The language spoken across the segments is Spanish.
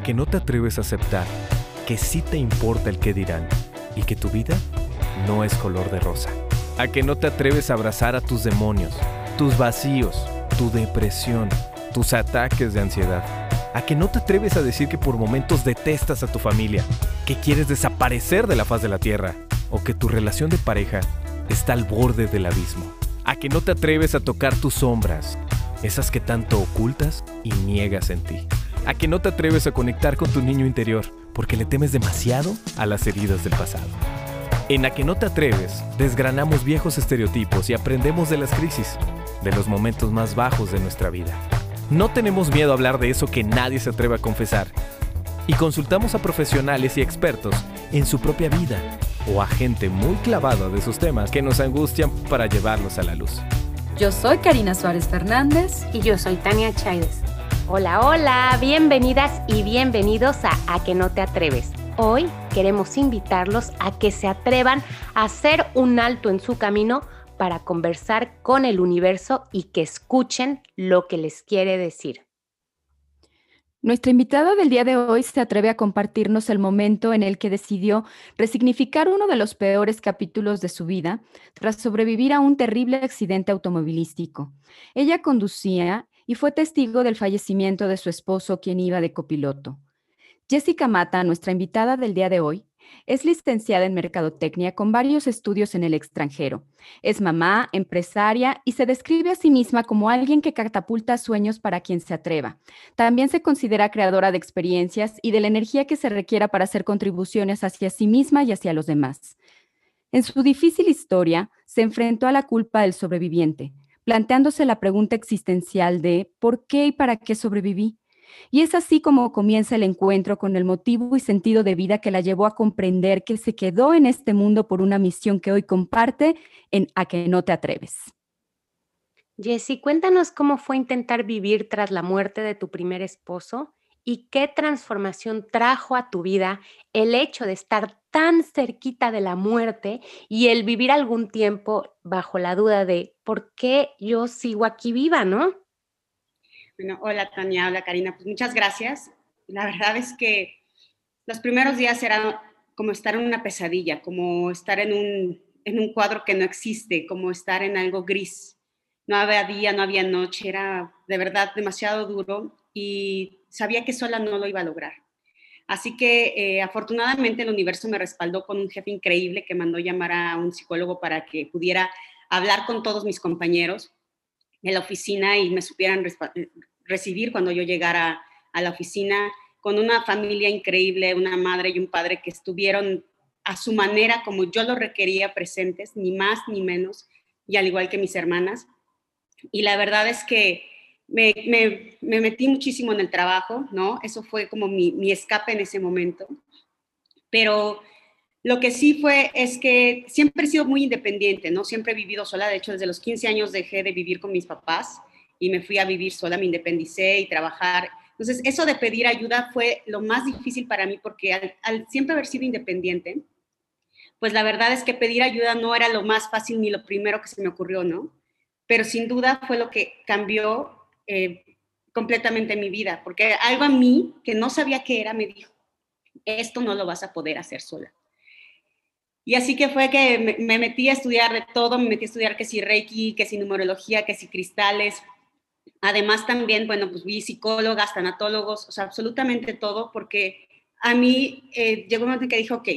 ¿A que no te atreves a aceptar que sí te importa el que dirán y que tu vida no es color de rosa? ¿A que no te atreves a abrazar a tus demonios, tus vacíos, tu depresión, tus ataques de ansiedad? ¿A que no te atreves a decir que por momentos detestas a tu familia, que quieres desaparecer de la faz de la tierra o que tu relación de pareja está al borde del abismo? ¿A que no te atreves a tocar tus sombras, esas que tanto ocultas y niegas en ti? ¿A que no te atreves a conectar con tu niño interior porque le temes demasiado a las heridas del pasado? En A que no te atreves, desgranamos viejos estereotipos y aprendemos de las crisis, de los momentos más bajos de nuestra vida. No tenemos miedo a hablar de eso que nadie se atreve a confesar. Y consultamos a profesionales y expertos en su propia vida o a gente muy clavada de esos temas que nos angustian para llevarlos a la luz. Yo soy Karina Suárez Fernández y yo soy Tania Chaides. Hola, hola, bienvenidas y bienvenidos a A que no te atreves. Hoy queremos invitarlos a que se atrevan a hacer un alto en su camino para conversar con el universo y que escuchen lo que les quiere decir. Nuestra invitada del día de hoy se atreve a compartirnos el momento en el que decidió resignificar uno de los peores capítulos de su vida tras sobrevivir a un terrible accidente automovilístico. Ella conducía y fue testigo del fallecimiento de su esposo, quien iba de copiloto. Jessica Mata, nuestra invitada del día de hoy, es licenciada en Mercadotecnia con varios estudios en el extranjero. Es mamá, empresaria y se describe a sí misma como alguien que catapulta sueños para quien se atreva. También se considera creadora de experiencias y de la energía que se requiera para hacer contribuciones hacia sí misma y hacia los demás. En su difícil historia, se enfrentó a la culpa del sobreviviente, planteándose la pregunta existencial de ¿por qué y para qué sobreviví? Y es así como comienza el encuentro con el motivo y sentido de vida que la llevó a comprender que se quedó en este mundo por una misión que hoy comparte en A que no te atreves. Jessy, cuéntanos cómo fue intentar vivir tras la muerte de tu primer esposo y qué transformación trajo a tu vida el hecho de estar tan cerquita de la muerte y el vivir algún tiempo bajo la duda de por qué yo sigo aquí viva, ¿no? Bueno, hola Tania, hola Karina, pues muchas gracias. La verdad es que los primeros días eran como estar en una pesadilla, como estar en un, en un cuadro que no existe, como estar en algo gris. No había día, no había noche, era de verdad demasiado duro y sabía que sola no lo iba a lograr. Así que eh, afortunadamente el universo me respaldó con un jefe increíble que mandó llamar a un psicólogo para que pudiera hablar con todos mis compañeros en la oficina y me supieran recibir cuando yo llegara a la oficina, con una familia increíble, una madre y un padre que estuvieron a su manera como yo lo requería presentes, ni más ni menos, y al igual que mis hermanas. Y la verdad es que me, me, metí muchísimo en el trabajo, ¿no? Eso fue como mi, mi, escape en ese momento. Pero lo que sí fue es que siempre he sido muy independiente, ¿no? Siempre he vivido sola. De hecho, desde los 15 años dejé de vivir con mis papás y me fui a vivir sola, me independicé y trabajar. Entonces, eso de pedir ayuda fue lo más difícil para mí porque al, al siempre haber sido independiente, pues la verdad es que pedir ayuda no era lo más fácil ni lo primero que se me ocurrió, ¿no? Pero sin duda fue lo que cambió eh, completamente mi vida, porque algo a mí que no sabía qué era me dijo, esto no lo vas a poder hacer sola. Y así que fue que me, metí a estudiar de todo, me metí a estudiar que si Reiki, que si numerología, que si cristales. Además también, bueno, pues vi psicólogas, tanatólogos, o sea, absolutamente todo, porque a mí eh, llegó un momento en que dije, ok,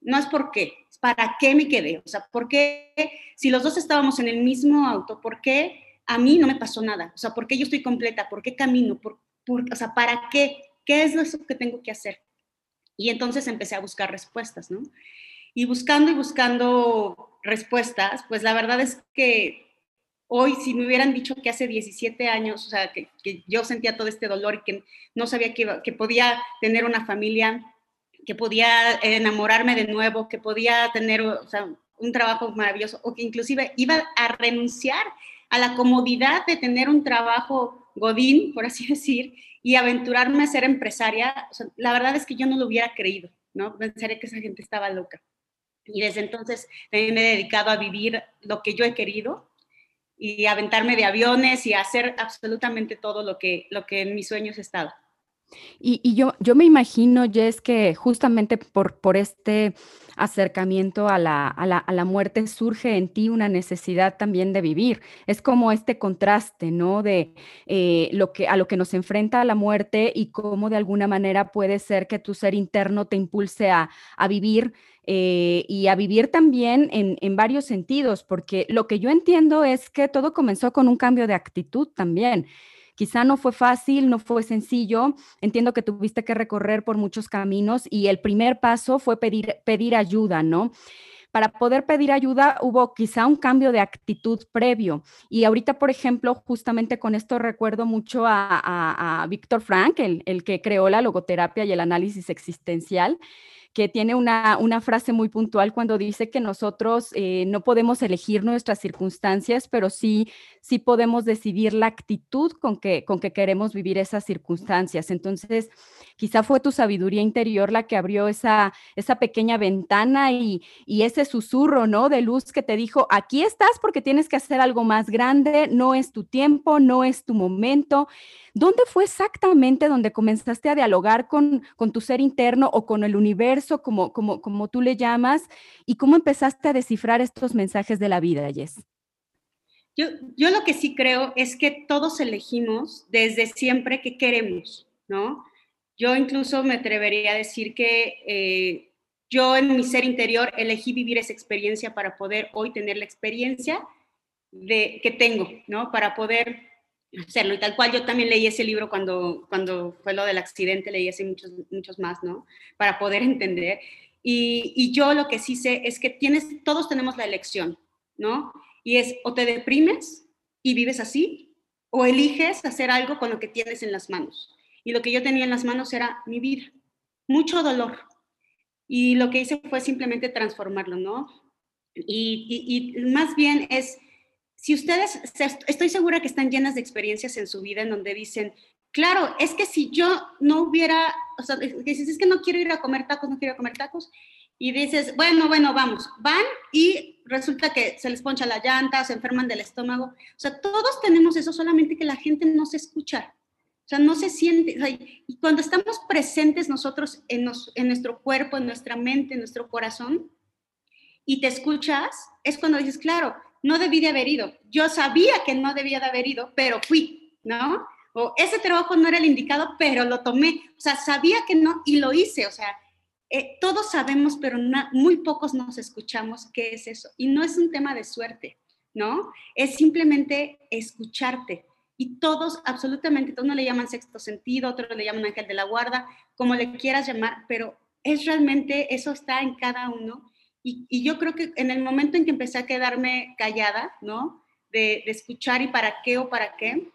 no es por qué, es para qué me quedé. O sea, ¿por qué? Si los dos estábamos en el mismo auto, ¿por qué a mí no me pasó nada. O sea, ¿por qué yo estoy completa? ¿Por qué camino? ¿Por, o sea, ¿para qué? ¿Qué es lo que tengo que hacer? Y entonces empecé a buscar respuestas, ¿no? Y buscando y buscando respuestas, pues la verdad es que hoy, si me hubieran dicho que hace 17 años, o sea, que, yo sentía todo este dolor y que no sabía que, que podía tener una familia, que podía enamorarme de nuevo, que podía tener o sea, un trabajo maravilloso, o que inclusive iba a renunciar a la comodidad de tener un trabajo godín, por así decir, y aventurarme a ser empresaria, la verdad es que yo no lo hubiera creído, ¿no? Pensaría que esa gente estaba loca. Y desde entonces me he dedicado a vivir lo que yo he querido y aventarme de aviones y hacer absolutamente todo lo que, lo que en mis sueños he estado. Y, yo, yo me imagino, Jess, que justamente por, por este acercamiento a la, a, la, a la, muerte surge en ti una necesidad también de vivir. Es como este contraste, ¿no? De eh, lo que, a lo que nos enfrenta la muerte y cómo de alguna manera puede ser que tu ser interno te impulse a, a vivir eh, y a vivir también en, en, varios sentidos, porque lo que yo entiendo es que todo comenzó con un cambio de actitud también. Quizá no fue fácil, no fue sencillo. Entiendo que tuviste que recorrer por muchos caminos y el primer paso fue pedir, pedir ayuda, ¿no? para poder pedir ayuda hubo quizá un cambio de actitud previo. Y ahorita, por ejemplo, justamente con esto recuerdo mucho a, a, Víctor Frank, el, el, que creó la logoterapia y el análisis existencial que tiene una, frase muy puntual cuando dice que nosotros eh, no podemos elegir nuestras circunstancias, pero sí, sí podemos decidir la actitud con que, con que queremos vivir esas circunstancias. Entonces, quizá fue tu sabiduría interior la que abrió esa, esa pequeña ventana y, y ese susurro, ¿no? De luz que te dijo, aquí estás porque tienes que hacer algo más grande, no es tu tiempo, no es tu momento. ¿Dónde fue exactamente donde comenzaste a dialogar con, con tu ser interno o con el universo, como, como, como tú le llamas, y cómo empezaste a descifrar estos mensajes de la vida, Jess? Yo, yo lo que sí creo es que todos elegimos desde siempre que queremos, ¿no? Yo incluso me atrevería a decir que eh, yo en mi ser interior elegí vivir esa experiencia para poder hoy tener la experiencia de, que tengo, ¿no? Para poder hacerlo. Y tal cual yo también leí ese libro cuando, cuando fue lo del accidente, leí ese muchos, muchos más, ¿no? Para poder entender. Y, y, yo lo que sí sé es que tienes, todos tenemos la elección, ¿no? Y es o te deprimes y vives así, o eliges hacer algo con lo que tienes en las manos. Y lo que yo tenía en las manos era mi vida, mucho dolor. Y lo que hice fue simplemente transformarlo, ¿no? Y, y, y más bien es si ustedes, estoy segura que están llenas de experiencias en su vida en donde dicen, claro, es que si yo no hubiera, o sea, dices, es que no quiero ir a comer tacos, no quiero comer tacos, y dices, bueno, bueno, vamos, van y resulta que se les poncha la llanta, se enferman del estómago, o sea, todos tenemos eso, solamente que la gente no se escucha, o sea, no se siente, y cuando estamos presentes nosotros en, en nuestro cuerpo, en nuestra mente, en nuestro corazón, y te escuchas, es cuando dices, claro, no debí de haber ido. Yo sabía que no debía de haber ido, pero fui, ¿no? O ese trabajo no era el indicado, pero lo tomé. O sea, sabía que no y lo hice. O sea, eh, todos sabemos, pero muy pocos nos escuchamos qué es eso. Y no es un tema de suerte, ¿no? Es simplemente escucharte. Y todos, absolutamente, todos no le llaman sexto sentido, otros le llaman ángel de la guarda, como le quieras llamar, pero es realmente, eso está en cada uno y, yo creo que en el momento en que empecé a quedarme callada, ¿no? De, escuchar y para qué o para qué,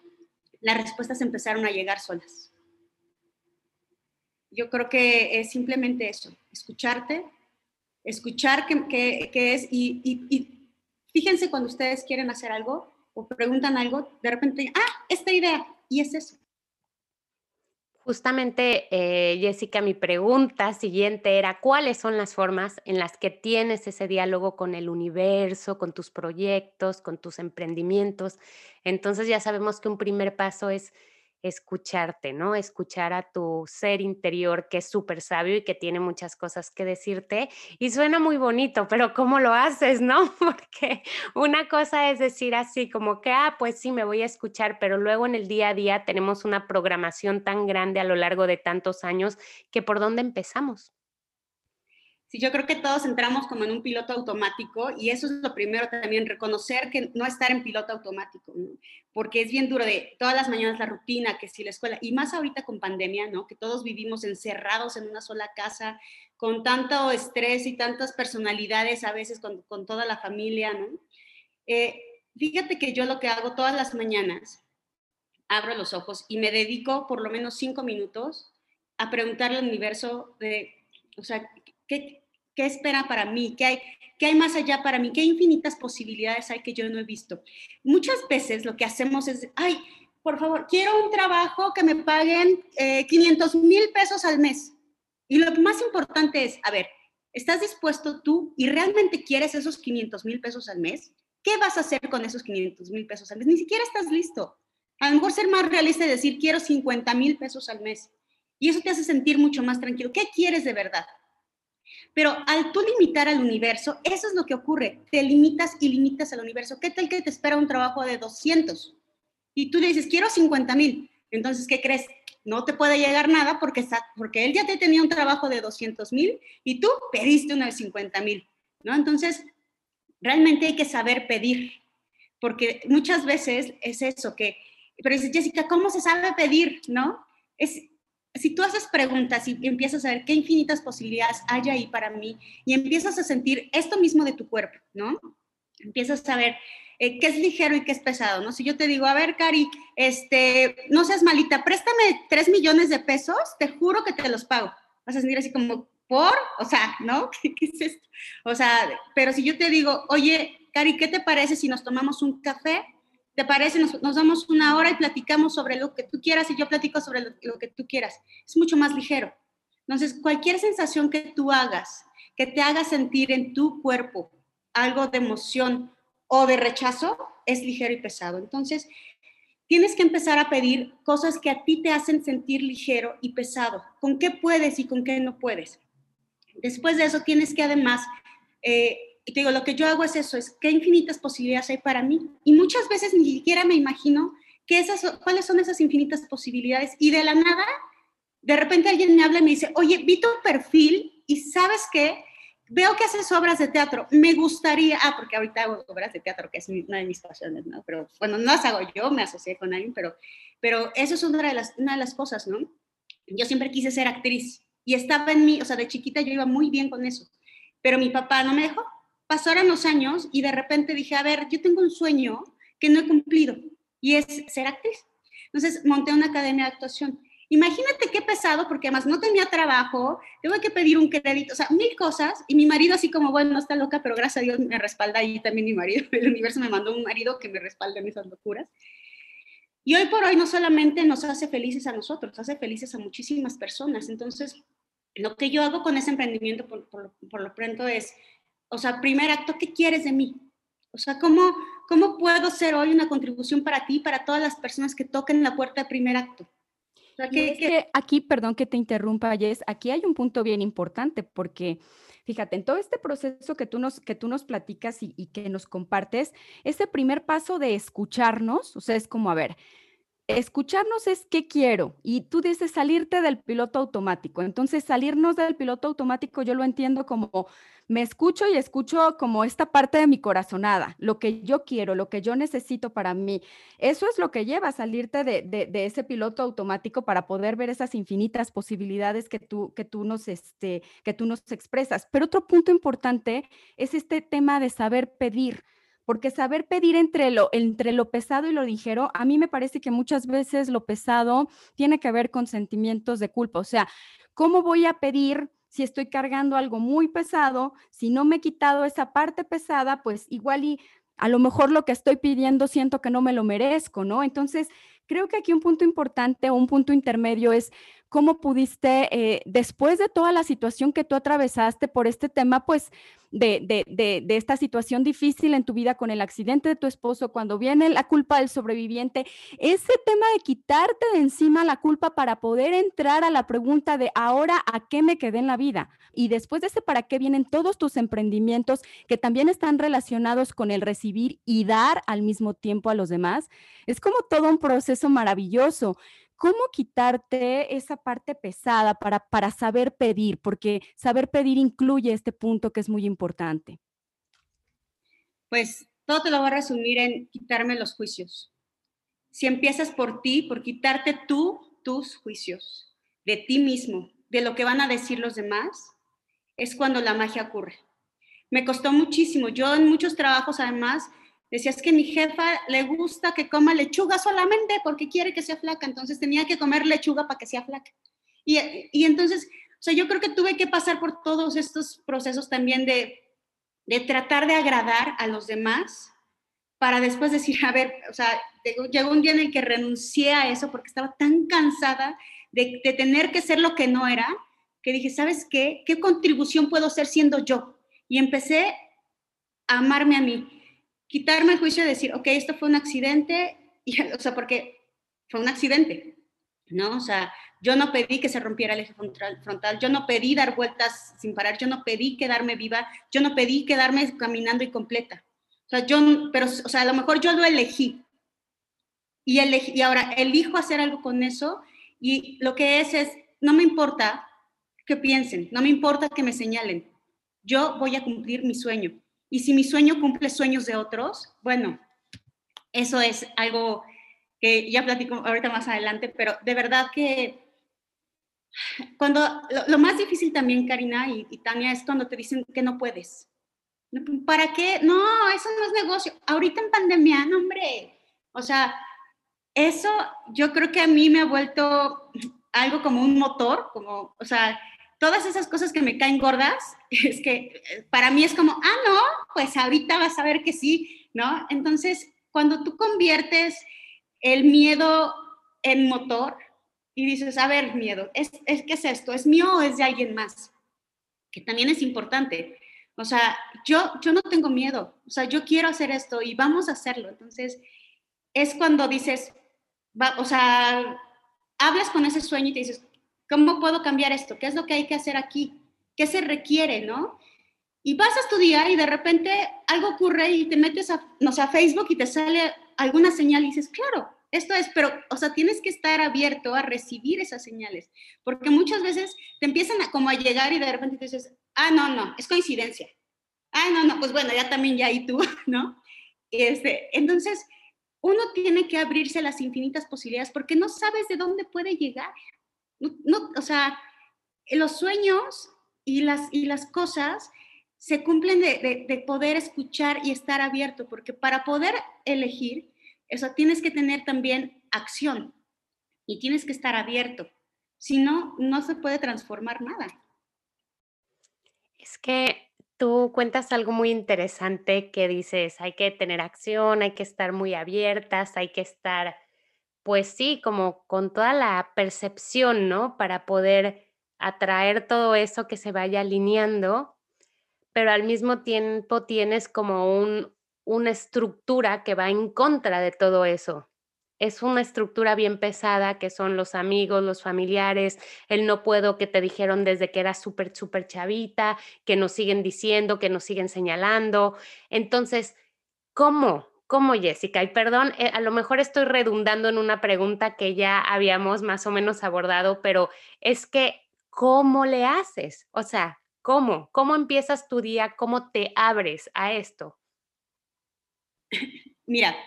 las respuestas empezaron a llegar solas. Yo creo que es simplemente eso, escucharte, escuchar qué, qué, es y, y, fíjense cuando ustedes quieren hacer algo o preguntan algo, de repente, ah, esta idea, y es eso. Justamente, eh, Jessica, mi pregunta siguiente era, ¿cuáles son las formas en las que tienes ese diálogo con el universo, con tus proyectos, con tus emprendimientos? Entonces ya sabemos que un primer paso es escucharte, ¿no? Escuchar a tu ser interior que es súper sabio y que tiene muchas cosas que decirte. Y suena muy bonito, pero ¿cómo lo haces, no? Porque una cosa es decir así como que, ah, pues sí, me voy a escuchar, pero luego en el día a día tenemos una programación tan grande a lo largo de tantos años que por dónde empezamos. Sí, yo creo que todos entramos como en un piloto automático y eso es lo primero también, reconocer que no estar en piloto automático, porque es bien duro de todas las mañanas la rutina, que si la escuela, y más ahorita con pandemia, ¿no? Que todos vivimos encerrados en una sola casa, con tanto estrés y tantas personalidades a veces con, con toda la familia, ¿no? Eh, fíjate que yo lo que hago todas las mañanas, abro los ojos y me dedico por lo menos cinco minutos a preguntarle al universo de, o sea, ¿Qué, qué espera para mí? ¿Qué hay, ¿Qué hay más allá para mí? ¿Qué infinitas posibilidades hay que yo no he visto? Muchas veces lo que hacemos es, ay, por favor, quiero un trabajo que me paguen 500 eh, mil pesos al mes. Y lo más importante es, a ver, ¿estás dispuesto tú y realmente quieres esos 500 mil pesos al mes? ¿Qué vas a hacer con esos 500 mil pesos al mes? Ni siquiera estás listo. A lo mejor ser más realista y decir, quiero 50 mil pesos al mes. Y eso te hace sentir mucho más tranquilo. ¿Qué quieres de verdad? Pero al tú limitar al universo, eso es lo que ocurre. Te limitas y limitas al universo. ¿Qué tal que te espera un trabajo de 200? Y tú le dices, quiero 50 mil. Entonces, ¿qué crees? No te puede llegar nada porque, está, porque él ya te tenía un trabajo de 200 mil y tú pediste uno de 50 mil. ¿no? Entonces, realmente hay que saber pedir. Porque muchas veces es eso que, pero dices, Jessica, ¿cómo se sabe pedir? ¿No? Es, si tú haces preguntas y empiezas a ver qué infinitas posibilidades hay ahí para mí y empiezas a sentir esto mismo de tu cuerpo, ¿no? Empiezas a ver eh, qué es ligero y qué es pesado, ¿no? Si yo te digo, a ver, Cari, este, no seas malita, préstame tres millones de pesos, te juro que te los pago. Vas a sentir así como, ¿por? O sea, ¿no? ¿Qué, qué es esto? O sea, pero si yo te digo, oye, Cari, ¿qué te parece si nos tomamos un café? ¿Te parece? Nos, damos una hora y platicamos sobre lo que tú quieras y yo platico sobre lo, lo, que tú quieras. Es mucho más ligero. Entonces, cualquier sensación que tú hagas, que te haga sentir en tu cuerpo algo de emoción o de rechazo, es ligero y pesado. Entonces, tienes que empezar a pedir cosas que a ti te hacen sentir ligero y pesado. ¿Con qué puedes y con qué no puedes? Después de eso, tienes que además eh, y te digo, lo que yo hago es eso, es qué infinitas posibilidades hay para mí. Y muchas veces ni siquiera me imagino que esas, cuáles son esas infinitas posibilidades. Y de la nada, de repente alguien me habla y me dice, oye, vi tu perfil y sabes qué, veo que haces obras de teatro, me gustaría, ah, porque ahorita hago obras de teatro, que es una de mis pasiones, ¿no? Pero bueno, no las hago yo, me asocié con alguien, pero, pero eso es una de, las, una de las cosas, ¿no? Yo siempre quise ser actriz y estaba en mí, o sea, de chiquita yo iba muy bien con eso, pero mi papá no me dejó pasaron los años y de repente dije, a ver, yo tengo un sueño que no he cumplido y es ser actriz. Entonces monté una academia de actuación. Imagínate qué pesado, porque además no tenía trabajo, tuve que pedir un crédito, o sea, mil cosas, y mi marido así como, bueno, no está loca, pero gracias a Dios me respalda y también mi marido, el universo me mandó un marido que me respalda en esas locuras. Y hoy por hoy no solamente nos hace felices a nosotros, hace felices a muchísimas personas. Entonces, lo que yo hago con ese emprendimiento por, por, por lo pronto es o sea, primer acto, ¿qué quieres de mí? O sea, ¿cómo, ¿cómo puedo ser hoy una contribución para ti, para todas las personas que toquen la puerta de primer acto? O sea, ¿qué, es que aquí, perdón que te interrumpa, Jess, aquí hay un punto bien importante porque fíjate, en todo este proceso que tú nos, que tú nos platicas y, y, que nos compartes, ese primer paso de escucharnos, o sea, es como, a ver, escucharnos es qué quiero y tú dices salirte del piloto automático. Entonces, salirnos del piloto automático yo lo entiendo como me escucho y escucho como esta parte de mi corazonada, lo que yo quiero, lo que yo necesito para mí. Eso es lo que lleva a salirte de, de, de ese piloto automático para poder ver esas infinitas posibilidades que tú, que, tú nos, este, que tú nos expresas. Pero otro punto importante es este tema de saber pedir porque saber pedir entre lo, entre lo pesado y lo ligero, a mí me parece que muchas veces lo pesado tiene que ver con sentimientos de culpa. O sea, ¿cómo voy a pedir si estoy cargando algo muy pesado, si no me he quitado esa parte pesada, pues igual y a lo mejor lo que estoy pidiendo siento que no me lo merezco, ¿no? Entonces, creo que aquí un punto importante o un punto intermedio es cómo pudiste, eh, después de toda la situación que tú atravesaste por este tema, pues de, de, esta situación difícil en tu vida con el accidente de tu esposo, cuando viene la culpa del sobreviviente, ese tema de quitarte de encima la culpa para poder entrar a la pregunta de ahora a qué me quedé en la vida. Y después de ese para qué vienen todos tus emprendimientos que también están relacionados con el recibir y dar al mismo tiempo a los demás. Es como todo un proceso maravilloso. ¿Cómo quitarte esa parte pesada para, para saber pedir? Porque saber pedir incluye este punto que es muy importante. Pues todo te lo voy a resumir en quitarme los juicios. Si empiezas por ti, por quitarte tú tus juicios de ti mismo, de lo que van a decir los demás, es cuando la magia ocurre. Me costó muchísimo. Yo en muchos trabajos, además, Decía, es que mi jefa le gusta que coma lechuga solamente porque quiere que sea flaca, entonces tenía que comer lechuga para que sea flaca. Y, y entonces, o sea, yo creo que tuve que pasar por todos estos procesos también de, de tratar de agradar a los demás para después decir, a ver, o sea, llegó un día en el que renuncié a eso porque estaba tan cansada de, de tener que ser lo que no era, que dije, ¿sabes qué? ¿Qué contribución puedo ser siendo yo? Y empecé a amarme a mí quitarme el juicio y decir, ok, esto fue un accidente, y, o sea, porque fue un accidente, ¿no? O sea, yo no pedí que se rompiera el eje frontal, yo no pedí dar vueltas sin parar, yo no pedí quedarme viva, yo no pedí quedarme caminando y completa. O sea, yo, pero, o sea, a lo mejor yo lo elegí. Y, elegí, y ahora elijo hacer algo con eso y lo que es es, no me importa que piensen, no me importa que me señalen, yo voy a cumplir mi sueño. Y si mi sueño cumple sueños de otros, bueno, eso es algo que ya platico ahorita más adelante, pero de verdad que cuando lo, más difícil también, Karina y, Tania, es cuando te dicen que no puedes. ¿Para qué? No, eso no es negocio. Ahorita en pandemia, no, hombre. O sea, eso yo creo que a mí me ha vuelto algo como un motor, como, o sea, todas esas cosas que me caen gordas, es que eh, para mí es como, ah, no, pues ahorita vas a ver que sí, ¿no? Entonces, cuando tú conviertes el miedo en motor y dices, a ver, miedo, ¿es, es qué es esto? ¿Es mío o es de alguien más? Que también es importante. O sea, yo, yo no tengo miedo, o sea, yo quiero hacer esto y vamos a hacerlo. Entonces, es cuando dices, va, o sea, hablas con ese sueño y te dices, ¿Cómo puedo cambiar esto? ¿Qué es lo que hay que hacer aquí? ¿Qué se requiere, no? Y vas a estudiar y de repente algo ocurre y te metes a, no sé, a Facebook y te sale alguna señal y dices, claro, esto es, pero, o sea, tienes que estar abierto a recibir esas señales, porque muchas veces te empiezan a, como a llegar y de repente te dices, ah, no, no, es coincidencia. Ah, no, no, pues bueno, ya también ya y tú, ¿no? Este, entonces, uno tiene que abrirse las infinitas posibilidades porque no sabes de dónde puede llegar. O sea, los sueños y las, y las cosas se cumplen de, poder escuchar y estar abierto, porque para poder elegir, eso tienes que tener también acción y tienes que estar abierto. Si no, no se puede transformar nada. Es que tú cuentas algo muy interesante que dices, hay que tener acción, hay que estar muy abiertas, hay que estar pues sí, como con toda la percepción, ¿no? Para poder atraer todo eso que se vaya alineando, pero al mismo tiempo tienes como un, una estructura que va en contra de todo eso. Es una estructura bien pesada que son los amigos, los familiares, el no puedo que te dijeron desde que era súper, súper chavita, que nos siguen diciendo, que nos siguen señalando. Entonces, ¿cómo? ¿Cómo, Jessica? Y perdón, eh, a lo mejor estoy redundando en una pregunta que ya habíamos más o menos abordado, pero es que, ¿cómo le haces? O sea, ¿cómo? ¿Cómo empiezas tu día? ¿Cómo te abres a esto? Mira,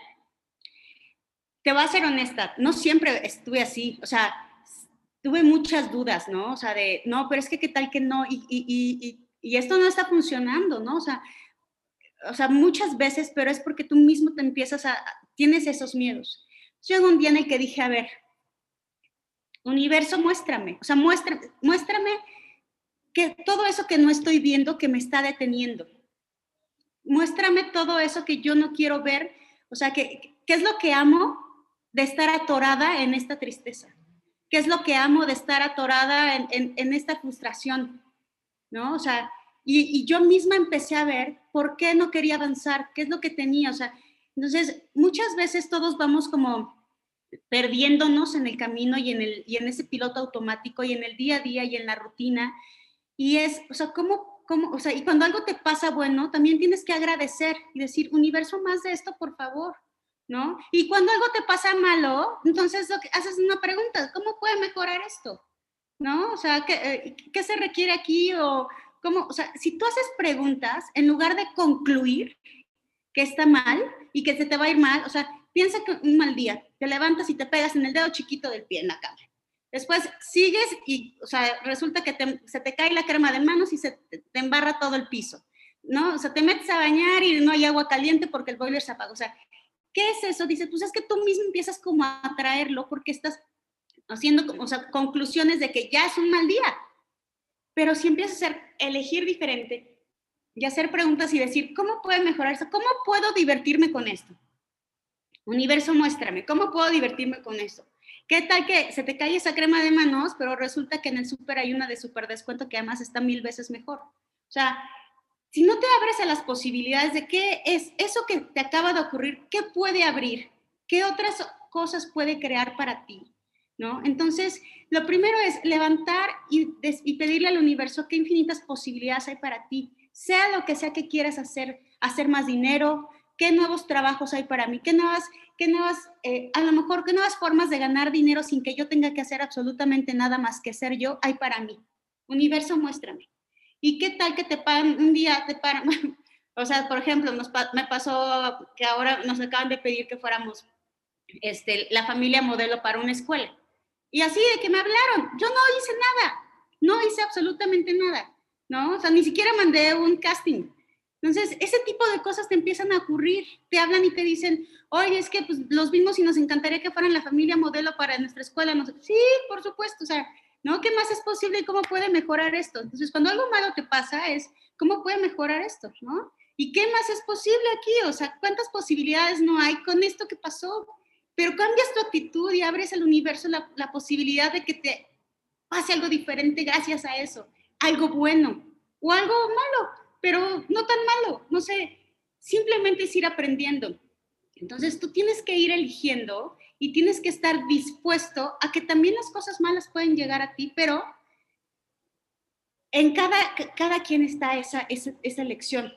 te voy a ser honesta, no siempre estuve así, o sea, tuve muchas dudas, ¿no? O sea, de, no, pero es que qué tal que no, y, y, y esto no está funcionando, ¿no? O sea, o sea, muchas veces, pero es porque tú mismo te empiezas a, tienes esos miedos. Llegó un día en el que dije, a ver, universo, muéstrame, o sea, muéstrame, que todo eso que no estoy viendo que me está deteniendo. Muéstrame todo eso que yo no quiero ver, o sea, que, ¿qué es lo que amo de estar atorada en esta tristeza? ¿Qué es lo que amo de estar atorada en, en esta frustración? ¿No? O sea, y, yo misma empecé a ver por qué no quería avanzar, qué es lo que tenía. O sea, entonces, muchas veces todos vamos como perdiéndonos en el camino y en, el, y en ese piloto automático y en el día a día y en la rutina. Y es, o sea, ¿cómo, cómo, o sea, y cuando algo te pasa bueno, también tienes que agradecer y decir, universo, más de esto, por favor, ¿no? Y cuando algo te pasa malo, entonces lo que haces una pregunta, ¿cómo puede mejorar esto? ¿No? O sea, ¿qué, eh, ¿qué se requiere aquí? O, ¿Cómo? O sea, si tú haces preguntas, en lugar de concluir que está mal y que se te va a ir mal, o sea, piensa que un mal día, te levantas y te pegas en el dedo chiquito del pie en la cama. Después sigues y, o sea, resulta que se te cae la crema de manos y se te, embarra todo el piso, ¿no? O sea, te metes a bañar y no hay agua caliente porque el boiler se apaga. O sea, ¿qué es eso? Dice, pues es que tú mismo empiezas como a traerlo porque estás haciendo, o sea, conclusiones de que ya es un mal día. Pero si empiezas a elegir diferente y hacer preguntas y decir, ¿cómo puede mejorar eso? ¿Cómo puedo divertirme con esto? Universo, muéstrame, ¿cómo puedo divertirme con esto? ¿Qué tal que se te cae esa crema de manos, pero resulta que en el súper hay una de súper descuento que además está mil veces mejor? O sea, si no te abres a las posibilidades de qué es eso que te acaba de ocurrir, qué puede abrir, qué otras cosas puede crear para ti, ¿no? Entonces, lo primero es levantar y, pedirle al universo qué infinitas posibilidades hay para ti, sea lo que sea que quieras hacer, hacer más dinero, qué nuevos trabajos hay para mí, qué nuevas, qué nuevas eh, a lo mejor, qué nuevas formas de ganar dinero sin que yo tenga que hacer absolutamente nada más que ser yo, hay para mí. Universo, muéstrame. ¿Y qué tal que te pagan un día, te pagan, o sea, por ejemplo, me pasó que ahora nos acaban de pedir que fuéramos este, la familia modelo para una escuela. Y así de que me hablaron, yo no hice nada, no hice absolutamente nada, ¿no? O sea, ni siquiera mandé un casting. Entonces, ese tipo de cosas te empiezan a ocurrir, te hablan y te dicen, oye, es que pues, los vimos y nos encantaría que fueran la familia modelo para nuestra escuela. No sí, por supuesto, o sea, ¿no? ¿Qué más es posible y cómo puede mejorar esto? Entonces, cuando algo malo te pasa es, ¿cómo puede mejorar esto? ¿no? ¿Y qué más es posible aquí? O sea, ¿cuántas posibilidades no hay con esto que pasó? Pero cambias tu actitud y abres al universo la, posibilidad de que te pase algo diferente gracias a eso, algo bueno o algo malo, pero no tan malo, no sé, simplemente es ir aprendiendo. Entonces tú tienes que ir eligiendo y tienes que estar dispuesto a que también las cosas malas pueden llegar a ti, pero en cada, cada quien está esa, esa, esa elección.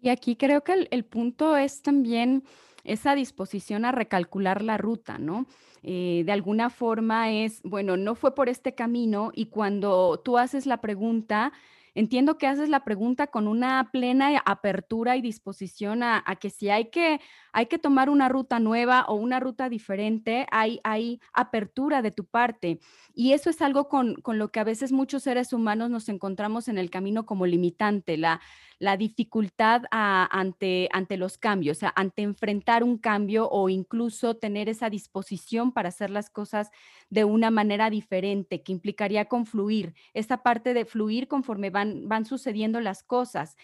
Y aquí creo que el, punto es también esa disposición a recalcular la ruta, ¿no? Eh, de alguna forma es, bueno, no fue por este camino y cuando tú haces la pregunta, entiendo que haces la pregunta con una plena apertura y disposición a, que si hay que, hay que tomar una ruta nueva o una ruta diferente, hay, hay apertura de tu parte. Y eso es algo con, con lo que a veces muchos seres humanos nos encontramos en el camino como limitante, la, la dificultad ante, ante los cambios, ante enfrentar un cambio o incluso tener esa disposición para hacer las cosas de una manera diferente, que implicaría confluir, esa parte de fluir conforme van, van sucediendo las cosas.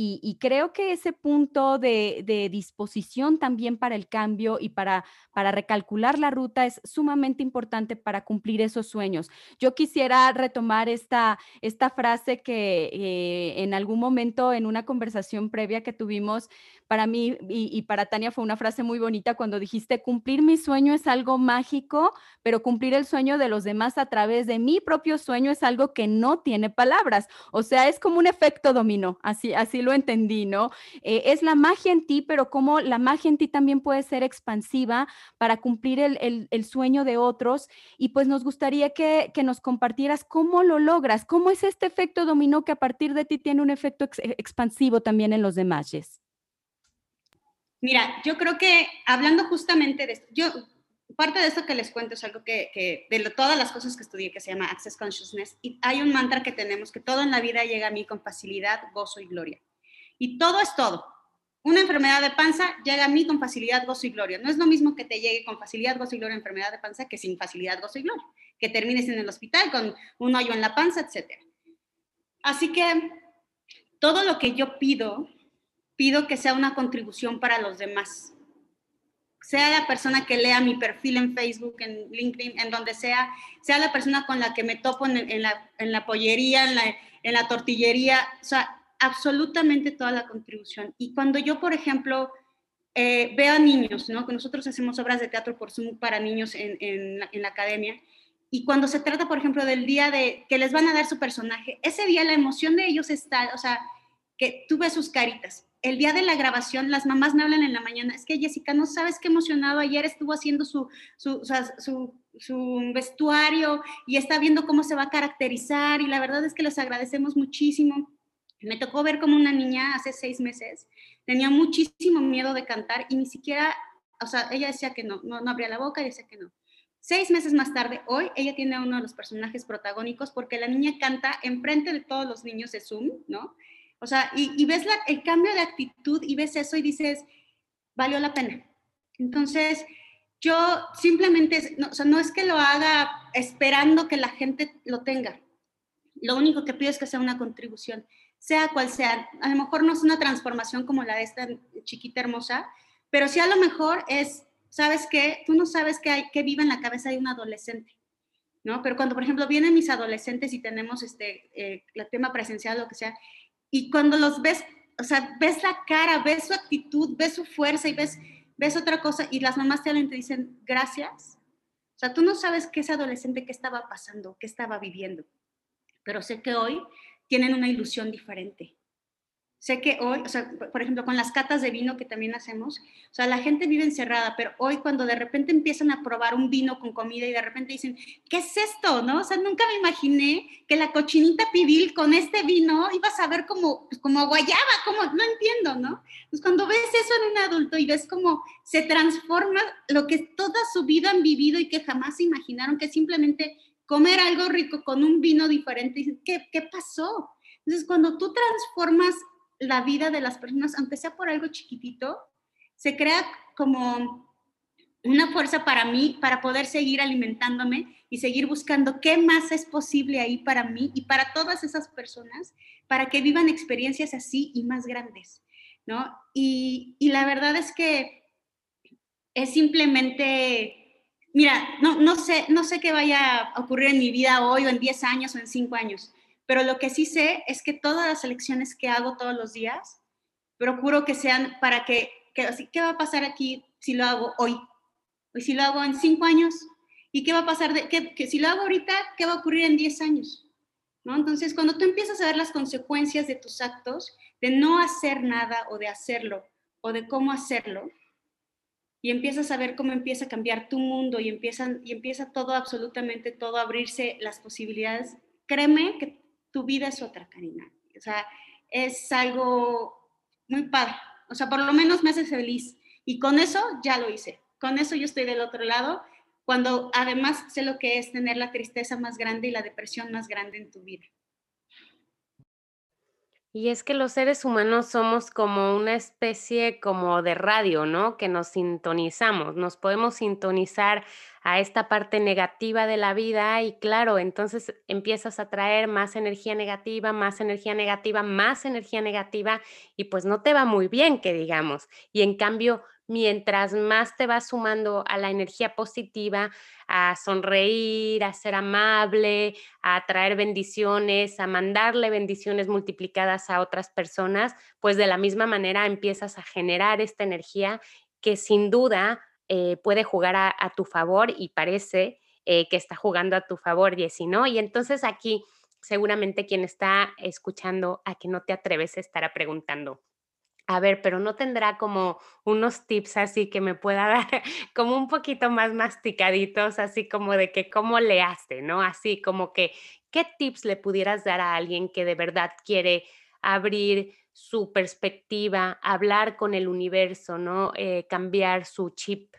Y, creo que ese punto de, de, disposición también para el cambio y para, para recalcular la ruta es sumamente importante para cumplir esos sueños. Yo quisiera retomar esta, esta frase que eh, en algún momento en una conversación previa que tuvimos, para mí y, para Tania fue una frase muy bonita cuando dijiste, cumplir mi sueño es algo mágico, pero cumplir el sueño de los demás a través de mi propio sueño es algo que no tiene palabras. O sea, es como un efecto dominó, así, así lo entendí, ¿no? Eh, es la magia en ti, pero como la magia en ti también puede ser expansiva para cumplir el, sueño de otros. Y pues nos gustaría que, nos compartieras cómo lo logras, cómo es este efecto dominó que a partir de ti tiene un efecto expansivo también en los demás, Jess. Mira, yo creo que hablando justamente de esto, yo, parte de esto que les cuento es algo que, de todas las cosas que estudié, que se llama Access Consciousness, y hay un mantra que tenemos, que todo en la vida llega a mí con facilidad, gozo y gloria. Y todo es todo. Una enfermedad de panza llega a mí con facilidad, gozo y gloria. No es lo mismo que te llegue con facilidad, gozo y gloria enfermedad de panza que sin facilidad, gozo y gloria. Que termines en el hospital con un hoyo en la panza, etc. Así que todo lo que yo pido pido que sea una contribución para los demás. Sea la persona que lea mi perfil en Facebook, en LinkedIn, en donde sea, sea la persona con la que me topo en, la, en la, pollería, en la, en la tortillería, o sea, absolutamente toda la contribución. Y cuando yo, por ejemplo, eh, veo a niños, ¿no? Que nosotros hacemos obras de teatro por Zoom para niños en, en, en, la academia. Y cuando se trata, por ejemplo, del día de que les van a dar su personaje, ese día la emoción de ellos está, o sea, que tú ves sus caritas el día de la grabación, las mamás me hablan en la mañana, es que Jessica, no sabes qué emocionado, ayer estuvo haciendo su, su, su, vestuario y está viendo cómo se va a caracterizar y la verdad es que les agradecemos muchísimo. Me tocó ver como una niña hace seis meses tenía muchísimo miedo de cantar y ni siquiera, o sea, ella decía que no, no, no abría la boca y decía que no. Seis meses más tarde, hoy, ella tiene uno de los personajes protagónicos porque la niña canta enfrente de todos los niños de Zoom, ¿no? O sea, y, ves el cambio de actitud y ves eso y dices, valió la pena. Entonces, yo simplemente, no, o sea, no es que lo haga esperando que la gente lo tenga. Lo único que pido es que sea una contribución, sea cual sea. A lo mejor no es una transformación como la de esta chiquita hermosa, pero sí a lo mejor es, ¿sabes qué? Tú no sabes qué, hay, qué vive en la cabeza de un adolescente. ¿No? Pero cuando, por ejemplo, vienen mis adolescentes y tenemos este, eh, el tema presencial, lo que sea, y cuando los ves, o sea, ves la cara, ves su actitud, ves su fuerza y ves, ves otra cosa y las mamás te hablan y te dicen, gracias. O sea, tú no sabes qué es adolescente, qué estaba pasando, qué estaba viviendo. Pero sé que hoy tienen una ilusión diferente. Sé que hoy, o sea, por ejemplo, con las catas de vino que también hacemos, o sea, la gente vive encerrada, pero hoy cuando de repente empiezan a probar un vino con comida y de repente dicen, ¿qué es esto? ¿No? O sea, nunca me imaginé que la cochinita pibil con este vino iba a saber como, pues, como guayaba, como, no entiendo, ¿no? Pues cuando ves eso en un adulto y ves cómo se transforma lo que toda su vida han vivido y que jamás se imaginaron que simplemente comer algo rico con un vino diferente, ¿qué, qué pasó? Entonces, cuando tú transformas la vida de las personas, aunque sea por algo chiquitito, se crea como una fuerza para mí, para poder seguir alimentándome y seguir buscando qué más es posible ahí para mí y para todas esas personas, para que vivan experiencias así y más grandes, ¿no? Y, y la verdad es que es simplemente, mira, no, no, sé, no sé qué vaya a ocurrir en mi vida hoy o en 10 años o en 5 años, pero lo que sí sé es que todas las elecciones que hago todos los días, procuro que sean para que, ¿qué va a pasar aquí si lo hago hoy? ¿Y si lo hago en cinco años? ¿Y qué va a pasar? De, que, si lo hago ahorita, ¿qué va a ocurrir en diez años? ¿No? Entonces, cuando tú empiezas a ver las consecuencias de tus actos, de no hacer nada o de hacerlo, o de cómo hacerlo, y empiezas a ver cómo empieza a cambiar tu mundo y, empiezan, y empieza todo, absolutamente todo, a abrirse las posibilidades, créeme que tu vida es otra, Karina. O sea, es algo muy padre. O sea, por lo menos me hace feliz. Y con eso ya lo hice. Con eso yo estoy del otro lado, cuando además sé lo que es tener la tristeza más grande y la depresión más grande en tu vida. Y es que los seres humanos somos como una especie como de radio, ¿no? Que nos sintonizamos, nos podemos sintonizar a esta parte negativa de la vida y claro, entonces empiezas a traer más energía negativa, más energía negativa, más energía negativa y pues no te va muy bien, que digamos. Y en cambio, mientras más te vas sumando a la energía positiva, a sonreír, a ser amable, a traer bendiciones, a mandarle bendiciones multiplicadas a otras personas, pues de la misma manera empiezas a generar esta energía que sin duda eh, puede jugar a, tu favor y parece eh, que está jugando a tu favor, Jessy, ¿no? Y entonces aquí seguramente quien está escuchando a que no te atreves a estar preguntando. A ver, pero no tendrá como unos tips así que me pueda dar como un poquito más masticaditos, así como de que cómo le hace, ¿no? Así como que, ¿qué tips le pudieras dar a alguien que de verdad quiere abrir su perspectiva, hablar con el universo, ¿no? Eh, cambiar su chip.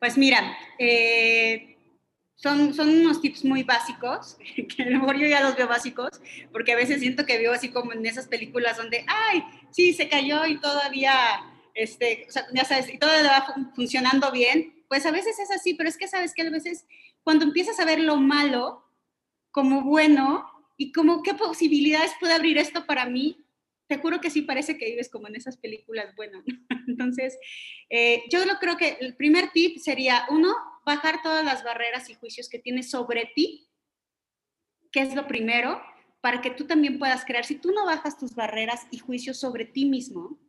Pues mira, eh, son, son unos tips muy básicos, que a lo mejor yo ya los veo básicos, porque a veces siento que veo así como en esas películas donde, ay, sí, se cayó y todavía, este, o sea, ya sabes, y todo va funcionando bien. Pues a veces es así, pero es que sabes que a veces cuando empiezas a ver lo malo como bueno, y como qué posibilidades puede abrir esto para mí, te juro que sí parece que vives como en esas películas buenas. Entonces, eh, yo lo creo que el primer tip sería, uno, bajar todas las barreras y juicios que tienes sobre ti, que es lo primero, para que tú también puedas crear. Si tú no bajas tus barreras y juicios sobre ti mismo,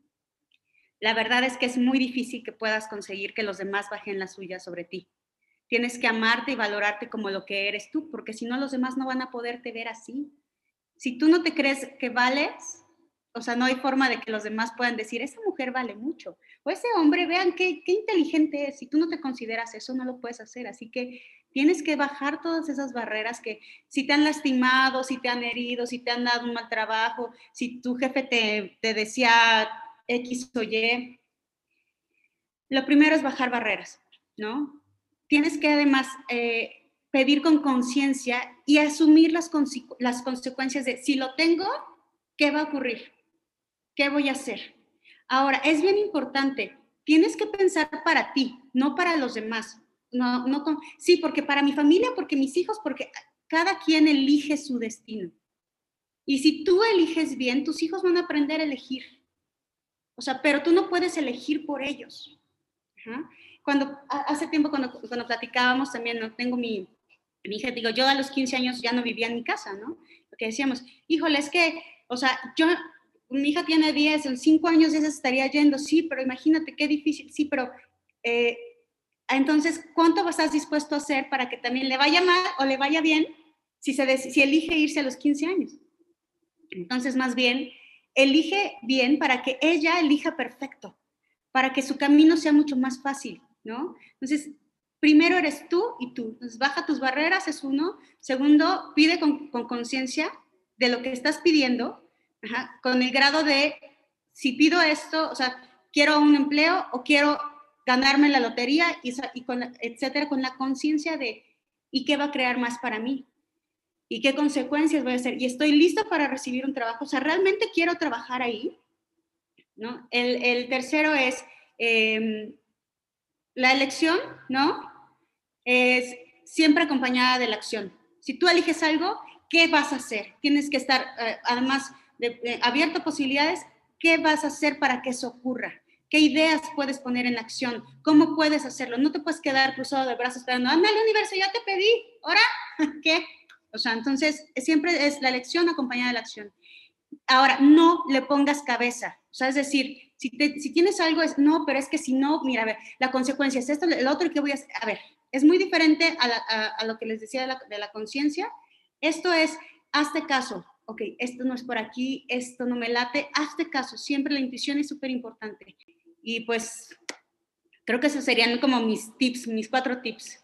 la verdad es que es muy difícil que puedas conseguir que los demás bajen la suya sobre ti. Tienes que amarte y valorarte como lo que eres tú, porque si no los demás no van a poderte ver así. Si tú no te crees que vales, o sea, no hay forma de que los demás puedan decir, esa mujer vale mucho, o ese hombre, vean qué, qué inteligente es. Si tú no te consideras eso, no lo puedes hacer. Así que tienes que bajar todas esas barreras que si te han lastimado, si te han herido, si te han dado un mal trabajo, si tu jefe te, te decía X o Y, lo primero es bajar barreras, ¿no? tienes que además eh, pedir con conciencia y asumir las, las consecuencias de si lo tengo, ¿qué va a ocurrir? ¿Qué voy a hacer? Ahora, es bien importante, tienes que pensar para ti, no para los demás. No, no sí, porque para mi familia, porque mis hijos, porque cada quien elige su destino. Y si tú eliges bien, tus hijos van a aprender a elegir. O sea, pero tú no puedes elegir por ellos. Ajá cuando hace tiempo cuando, cuando platicábamos también, no tengo mi, mi hija, digo, yo a los 15 años ya no vivía en mi casa, ¿no? Porque decíamos, híjole, es que, o sea, yo, mi hija tiene 10, en 5 años ya se estaría yendo, sí, pero imagínate qué difícil, sí, pero eh, entonces, ¿cuánto estás dispuesto a hacer para que también le vaya mal o le vaya bien si, se si elige irse a los 15 años? Entonces, más bien, elige bien para que ella elija perfecto, para que su camino sea mucho más fácil, ¿no? Entonces, primero eres tú y tú. Entonces, baja tus barreras, es uno. Segundo, pide con conciencia de lo que estás pidiendo, con el grado de, si pido esto, o sea, quiero un empleo o quiero ganarme la lotería, y, y con, etcétera, con la conciencia de, ¿y qué va a crear más para mí? ¿Y qué consecuencias voy a hacer? ¿Y estoy listo para recibir un trabajo? O sea, ¿realmente quiero trabajar ahí? ¿No? El, el tercero es em, la elección, ¿no? Es siempre acompañada de la acción. Si tú eliges algo, ¿qué vas a hacer? Tienes que estar, eh, además, de, abierto a posibilidades, ¿qué vas a hacer para que eso ocurra? ¿Qué ideas puedes poner en acción? ¿Cómo puedes hacerlo? No te puedes quedar cruzado de brazos esperando, ándale universo, ya te pedí, ¿ahora qué? O sea, entonces siempre es la elección acompañada de la acción. Ahora, no le pongas cabeza, o sea, es decir, si, si tienes algo, es no, pero es que si no, mira, a ver, la consecuencia es esto, el otro, ¿qué voy a hacer? A ver, es muy diferente a, lo que les decía de la, la conciencia. Esto es, hazte caso, ok, esto no es por aquí, esto no me late, hazte caso, siempre la intuición es súper importante. Y pues creo que esos serían como mis tips, mis cuatro tips.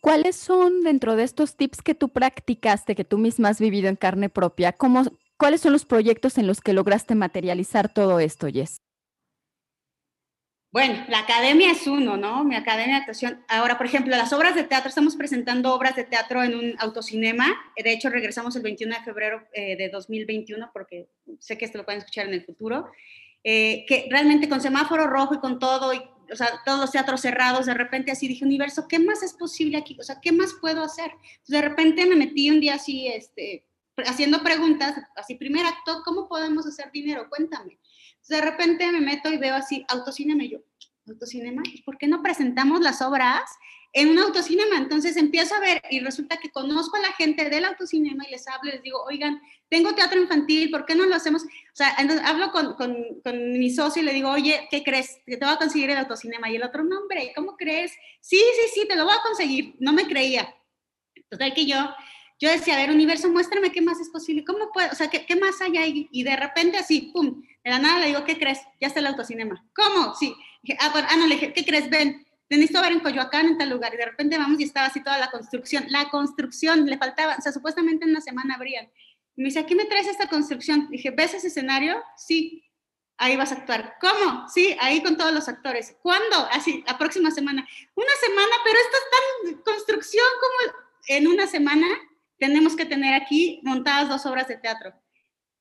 ¿Cuáles son dentro de estos tips que tú practicaste, que tú misma has vivido en carne propia? ¿Cómo, ¿Cuáles son los proyectos en los que lograste materializar todo esto, Jess? Bueno, la academia es uno, ¿no? Mi academia de actuación. Ahora, por ejemplo, las obras de teatro, estamos presentando obras de teatro en un autocinema. De hecho, regresamos el 21 de febrero eh, de 2021 porque sé que esto lo pueden escuchar en el futuro. Eh, que realmente con semáforo rojo y con todo, y, o sea, todos los teatros cerrados, de repente así dije, universo, ¿qué más es posible aquí? O sea, ¿qué más puedo hacer? de repente me metí un día así, este, haciendo preguntas, así, primer acto, ¿cómo podemos hacer dinero? Cuéntame. De repente me meto y veo así, autocinema, y yo, autocinema, ¿por qué no presentamos las obras en un autocinema. Entonces empiezo a ver y resulta que conozco a la gente del autocinema y les hablo, les digo, oigan, tengo teatro infantil, ¿por qué no lo hacemos? O sea, entonces hablo con, con, con mi socio y le digo, oye, ¿qué crees? Que te voy a conseguir el autocinema. Y el otro, no, hombre, ¿cómo crees? Sí, sí, sí, te lo voy a conseguir. No me creía. Total que yo, yo decía, a ver, universo, muéstrame qué más es posible, ¿cómo puedo? O sea, ¿qué, qué más hay ahí? Y de repente así, pum, de la nada le digo, ¿qué crees? Ya está el autocinema. ¿Cómo? Sí. Dije, ah, bueno, ah, no, le dije, ¿qué crees? Ven, necesito ver en Coyoacán, en tal lugar, y de repente vamos y estaba así toda la construcción, la construcción, le faltaba, o sea, supuestamente en una semana abrían. Y me dice, ¿aquí me traes esta construcción? Dije, ¿ves ese escenario? Sí, ahí vas a actuar. ¿Cómo? Sí, ahí con todos los actores. ¿Cuándo? Así, la próxima semana. Una semana, pero esto es tan construcción como en una semana tenemos que tener aquí montadas dos obras de teatro.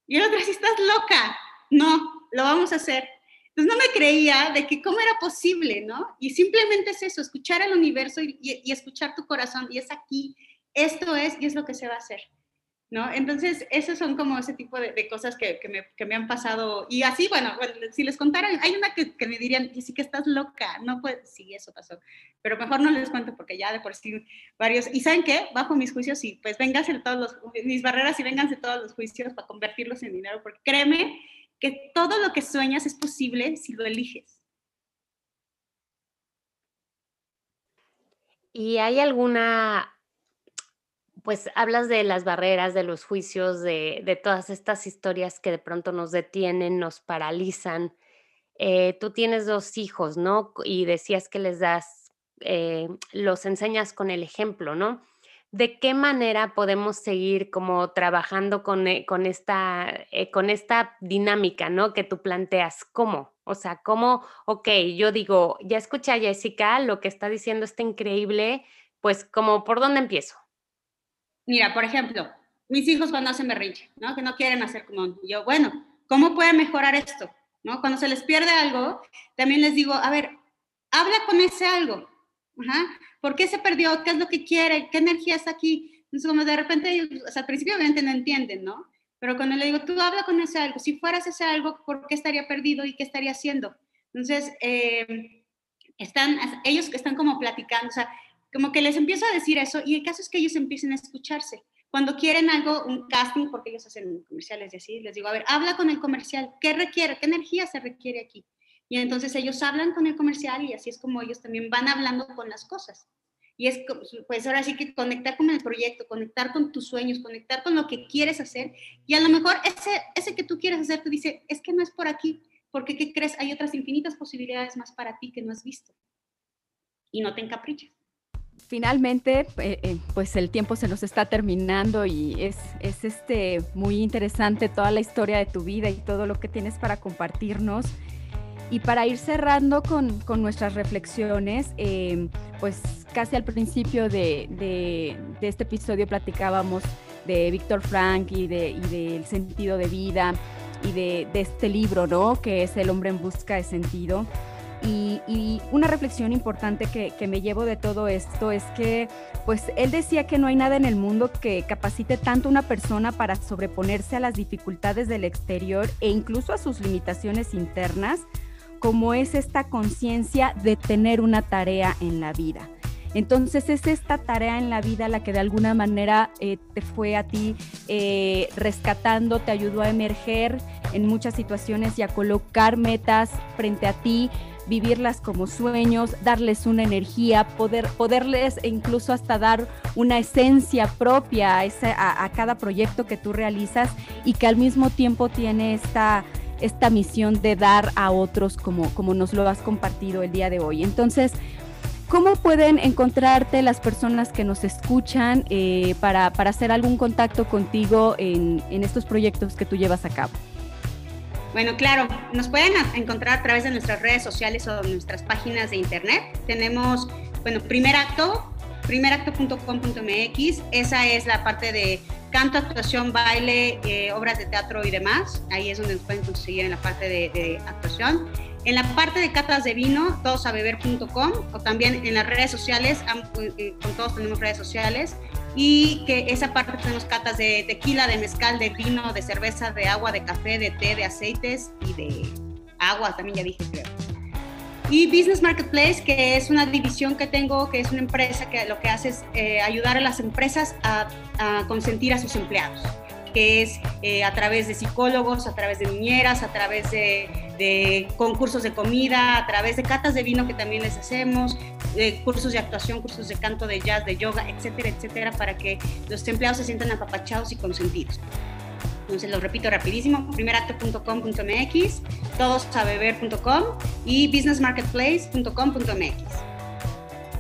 Y el otro, si estás loca, no, lo vamos a hacer. Entonces no me creía de que cómo era posible, ¿no? Y simplemente es eso, escuchar al universo y, escuchar tu corazón, y es aquí, esto es, y es lo que se va a hacer, ¿no? Entonces, esos son como ese tipo de, cosas que, que, me, que, me, han pasado. Y así, bueno, si les contaran, hay una que, me dirían, sí que estás loca, no puedes, sí, eso pasó, pero mejor no les cuento porque ya de por sí varios, y ¿saben qué? Bajo mis juicios, sí, pues vénganse de todos los, mis barreras y vénganse todos los juicios para convertirlos en dinero, porque créeme que todo lo que sueñas es posible si lo eliges. ¿Y hay alguna, pues hablas de las barreras, de los juicios, de, todas estas historias que de pronto nos detienen, nos paralizan? Eh, tú tienes dos hijos, ¿no? Y decías que les das, eh, los enseñas con el ejemplo, ¿no? ¿de qué manera podemos seguir como trabajando con, eh, con, esta, con esta dinámica, ¿no? Que tú planteas. ¿Cómo? O sea, ¿cómo? Ok, yo digo, ya escuché a Jessica, lo que está diciendo está increíble, pues como, ¿por dónde empiezo? Mira, por ejemplo, mis hijos cuando hacen berrinche, ¿no? Que no quieren hacer como yo, bueno, ¿cómo pueden mejorar esto? ¿No? Cuando se les pierde algo, también les digo, a ver, habla con ese algo, ¿Por qué se perdió? ¿Qué es lo que quiere? ¿Qué energía está aquí? Entonces, como de repente, o sea, al principio obviamente no entienden, ¿no? Pero cuando le digo, tú habla con ese algo, si fueras ese algo, ¿por qué estaría perdido y qué estaría haciendo? Entonces, eh, están, ellos que están como platicando, o sea, como que les empiezo a decir eso y el caso es que ellos empiecen a escucharse. Cuando quieren algo, un casting, porque ellos hacen comerciales y así, les digo, a ver, habla con el comercial, ¿qué requiere? ¿Qué energía se requiere aquí? Y entonces ellos hablan con el comercial y así es como ellos también van hablando con las cosas. Y es, pues ahora sí que conectar con el proyecto, conectar con tus sueños, conectar con lo que quieres hacer. Y a lo mejor ese, ese que tú quieres hacer, tú dices, es que no es por aquí, porque ¿qué crees? Hay otras infinitas posibilidades más para ti que no has visto. Y no te encaprichas. Finalmente, eh, eh, pues el tiempo se nos está terminando y es, es este, muy interesante toda la historia de tu vida y todo lo que tienes para compartirnos. Y para ir cerrando con, con nuestras reflexiones, eh, pues casi al principio de, de, este episodio platicábamos de Víctor Frank y, de, del sentido de vida y de, de, este libro, ¿no? Que es El hombre en busca de sentido. Y, una reflexión importante que, que, me llevo de todo esto es que, pues, él decía que no hay nada en el mundo que capacite tanto a una persona para sobreponerse a las dificultades del exterior e incluso a sus limitaciones internas como es esta conciencia de tener una tarea en la vida. Entonces es esta tarea en la vida la que de alguna manera eh, te fue a ti eh, rescatando, te ayudó a emerger en muchas situaciones y a colocar metas frente a ti, vivirlas como sueños, darles una energía, poder, poderles incluso hasta dar una esencia propia a, a cada proyecto que tú realizas y que al mismo tiempo tiene esta esta misión de dar a otros como, como nos lo has compartido el día de hoy. Entonces, ¿cómo pueden encontrarte las personas que nos escuchan eh, para, hacer algún contacto contigo en, en estos proyectos que tú llevas a cabo? Bueno, claro, nos pueden encontrar a través de nuestras redes sociales o nuestras páginas de internet. Tenemos, bueno, primer acto, primeracto.com.mx, esa es la parte de canto, actuación, baile, eh, obras de teatro y demás. Ahí es donde nos pueden conseguir en la parte de, actuación. En la parte de catas de vino, todosabeber.com o también en las redes sociales, eh, con todos tenemos redes sociales. Y que esa parte tenemos catas de tequila, de mezcal, de vino, de cerveza, de agua, de café, de té, de aceites y de agua, también ya dije creo. Y Business Marketplace, que es una división que tengo, que es una empresa que lo que hace es eh, ayudar a las empresas a, consentir a sus empleados, que es eh, a través de psicólogos, a través de niñeras, a través de, concursos de comida, a través de catas de vino que también les hacemos, de cursos de actuación, cursos de canto, de jazz, de yoga, etcétera, etcétera, para que los empleados se sientan apapachados y consentidos. Entonces lo repito rapidísimo, primeracto.com.mx, todosabeber.com y businessmarketplace.com.mx.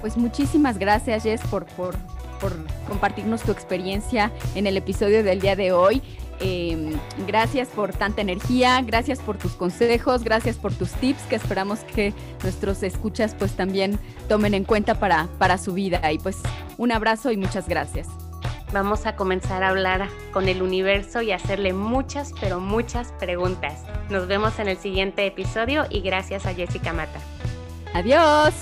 Pues muchísimas gracias Jess por, por, por, compartirnos tu experiencia en el episodio del día de hoy. Em, gracias por tanta energía, gracias por tus consejos, gracias por tus tips que esperamos que nuestros escuchas pues también tomen en cuenta para, para su vida. Y pues un abrazo y muchas gracias vamos a comenzar a hablar con el universo y hacerle muchas, pero muchas preguntas. Nos vemos en el siguiente episodio y gracias a Jessica Mata. Adiós.